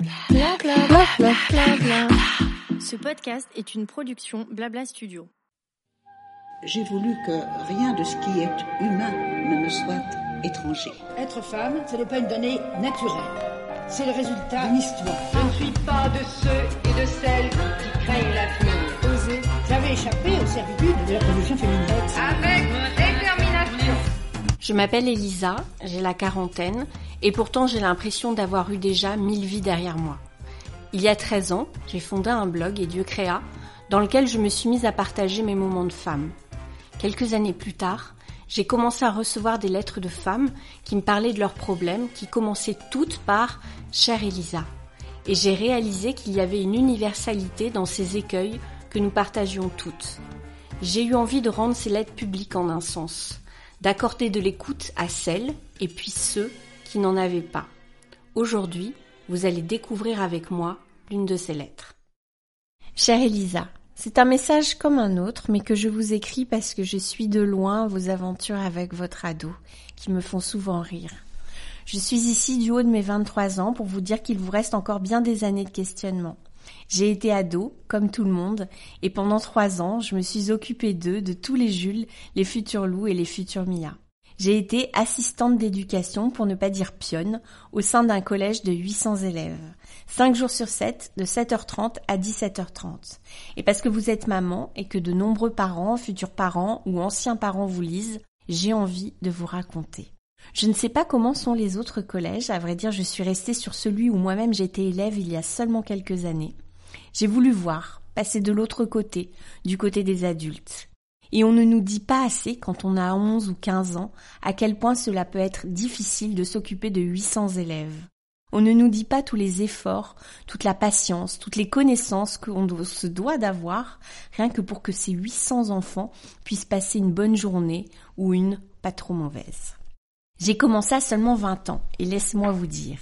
Bla bla bla bla bla bla. Ce podcast est une production Blabla Studio. J'ai voulu que rien de ce qui est humain ne me soit étranger. Être femme, ce n'est pas une donnée naturelle. C'est le résultat d'une histoire. Je ne suis pas de ceux et de celles qui craignent l'avenir. Oser. J'avais échappé aux servitudes de la condition féminine. Avec détermination. Je m'appelle Elisa, j'ai la quarantaine, et pourtant j'ai l'impression d'avoir eu déjà mille vies derrière moi. Il y a 13 ans, j'ai fondé un blog et Dieu créa, dans lequel je me suis mise à partager mes moments de femme. Quelques années plus tard, j'ai commencé à recevoir des lettres de femmes qui me parlaient de leurs problèmes, qui commençaient toutes par Chère Elisa. Et j'ai réalisé qu'il y avait une universalité dans ces écueils que nous partagions toutes. J'ai eu envie de rendre ces lettres publiques en un sens, d'accorder de l'écoute à celles et puis ceux qui n'en avaient pas. Aujourd'hui, vous allez découvrir avec moi l'une de ces lettres. Chère Elisa, c'est un message comme un autre, mais que je vous écris parce que je suis de loin vos aventures avec votre ado, qui me font souvent rire. Je suis ici du haut de mes 23 ans pour vous dire qu'il vous reste encore bien des années de questionnement. J'ai été ado, comme tout le monde, et pendant trois ans, je me suis occupée d'eux, de tous les Jules, les futurs loups et les futurs Mia. J'ai été assistante d'éducation, pour ne pas dire pionne, au sein d'un collège de 800 élèves. 5 jours sur 7, de 7h30 à 17h30. Et parce que vous êtes maman et que de nombreux parents, futurs parents ou anciens parents vous lisent, j'ai envie de vous raconter. Je ne sais pas comment sont les autres collèges, à vrai dire je suis restée sur celui où moi-même j'étais élève il y a seulement quelques années. J'ai voulu voir, passer de l'autre côté, du côté des adultes. Et on ne nous dit pas assez, quand on a 11 ou 15 ans, à quel point cela peut être difficile de s'occuper de 800 élèves. On ne nous dit pas tous les efforts, toute la patience, toutes les connaissances qu'on se doit d'avoir, rien que pour que ces 800 enfants puissent passer une bonne journée ou une pas trop mauvaise. J'ai commencé à seulement 20 ans, et laisse-moi vous dire,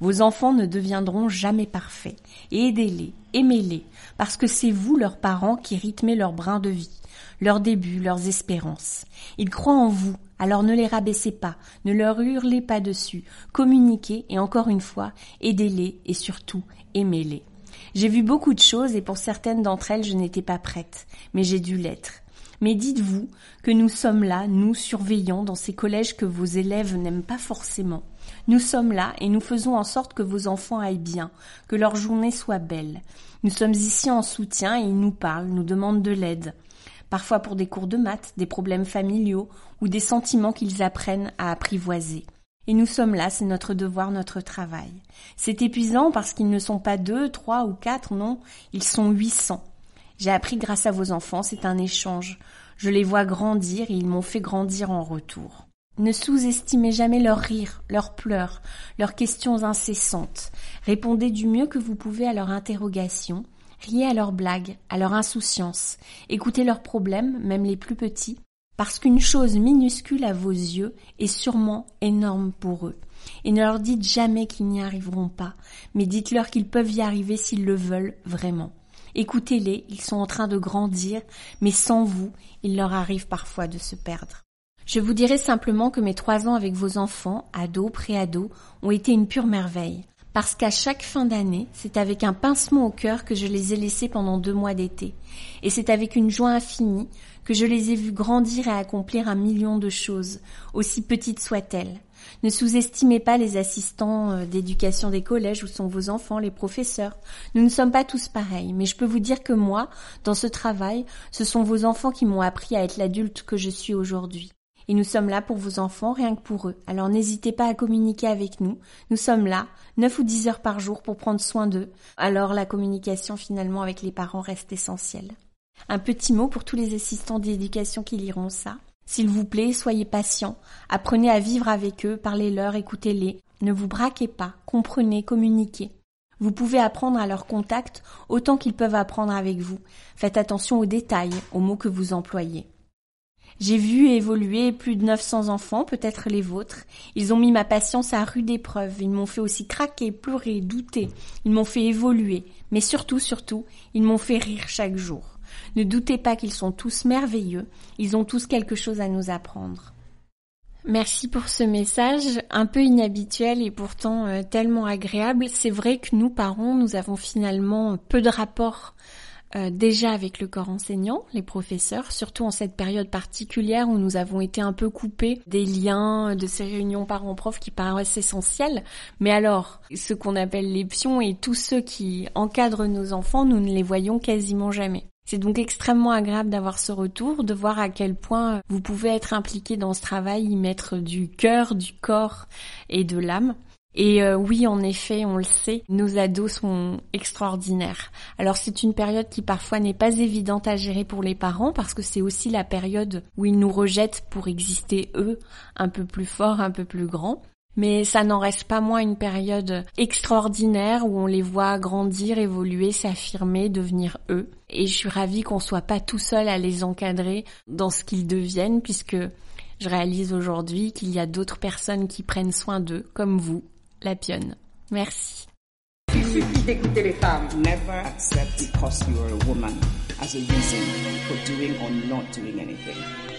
vos enfants ne deviendront jamais parfaits. Aidez-les, aimez-les, parce que c'est vous, leurs parents, qui rythmez leur brin de vie, leurs débuts, leurs espérances. Ils croient en vous, alors ne les rabaissez pas, ne leur hurlez pas dessus, communiquez, et encore une fois, aidez-les, et surtout, aimez-les. J'ai vu beaucoup de choses, et pour certaines d'entre elles, je n'étais pas prête, mais j'ai dû l'être. Mais dites-vous que nous sommes là, nous surveillons dans ces collèges que vos élèves n'aiment pas forcément. Nous sommes là et nous faisons en sorte que vos enfants aillent bien, que leur journée soit belle. Nous sommes ici en soutien et ils nous parlent, nous demandent de l'aide. Parfois pour des cours de maths, des problèmes familiaux ou des sentiments qu'ils apprennent à apprivoiser. Et nous sommes là, c'est notre devoir, notre travail. C'est épuisant parce qu'ils ne sont pas deux, trois ou quatre, non, ils sont huit cents. J'ai appris grâce à vos enfants, c'est un échange. Je les vois grandir et ils m'ont fait grandir en retour. Ne sous-estimez jamais leurs rires, leurs pleurs, leurs questions incessantes. Répondez du mieux que vous pouvez à leurs interrogations. Riez à leurs blagues, à leur insouciance. Écoutez leurs problèmes, même les plus petits. Parce qu'une chose minuscule à vos yeux est sûrement énorme pour eux. Et ne leur dites jamais qu'ils n'y arriveront pas, mais dites-leur qu'ils peuvent y arriver s'ils le veulent vraiment. Écoutez-les, ils sont en train de grandir, mais sans vous, il leur arrive parfois de se perdre. Je vous dirai simplement que mes trois ans avec vos enfants, ados, préados, ont été une pure merveille. Parce qu'à chaque fin d'année, c'est avec un pincement au cœur que je les ai laissés pendant deux mois d'été. Et c'est avec une joie infinie que je les ai vus grandir et accomplir un million de choses, aussi petites soient-elles. Ne sous-estimez pas les assistants euh, d'éducation des collèges où sont vos enfants, les professeurs. Nous ne sommes pas tous pareils, mais je peux vous dire que moi, dans ce travail, ce sont vos enfants qui m'ont appris à être l'adulte que je suis aujourd'hui. Et nous sommes là pour vos enfants, rien que pour eux. Alors n'hésitez pas à communiquer avec nous. Nous sommes là, 9 ou 10 heures par jour pour prendre soin d'eux. Alors la communication finalement avec les parents reste essentielle. Un petit mot pour tous les assistants d'éducation qui liront ça. S'il vous plaît, soyez patients, apprenez à vivre avec eux, parlez-leur, écoutez-les, ne vous braquez pas, comprenez, communiquez. Vous pouvez apprendre à leur contact autant qu'ils peuvent apprendre avec vous. Faites attention aux détails, aux mots que vous employez. J'ai vu évoluer plus de 900 enfants, peut-être les vôtres. Ils ont mis ma patience à rude épreuve. Ils m'ont fait aussi craquer, pleurer, douter. Ils m'ont fait évoluer. Mais surtout, surtout, ils m'ont fait rire chaque jour. Ne doutez pas qu'ils sont tous merveilleux, ils ont tous quelque chose à nous apprendre. Merci pour ce message un peu inhabituel et pourtant euh, tellement agréable. C'est vrai que nous, parents, nous avons finalement peu de rapports euh, déjà avec le corps enseignant, les professeurs, surtout en cette période particulière où nous avons été un peu coupés des liens de ces réunions parents-prof qui paraissent essentielles. Mais alors, ce qu'on appelle les pions et tous ceux qui encadrent nos enfants, nous ne les voyons quasiment jamais. C'est donc extrêmement agréable d'avoir ce retour, de voir à quel point vous pouvez être impliqué dans ce travail, y mettre du cœur, du corps et de l'âme. Et euh, oui, en effet, on le sait, nos ados sont extraordinaires. Alors c'est une période qui parfois n'est pas évidente à gérer pour les parents parce que c'est aussi la période où ils nous rejettent pour exister eux, un peu plus forts, un peu plus grands. Mais ça n'en reste pas moins une période extraordinaire où on les voit grandir, évoluer, s'affirmer, devenir eux. Et je suis ravie qu'on soit pas tout seul à les encadrer dans ce qu'ils deviennent puisque je réalise aujourd'hui qu'il y a d'autres personnes qui prennent soin d'eux, comme vous, la pionne. Merci. Il suffit d'écouter les femmes. Never accept because you are a woman as a reason for doing or not doing anything.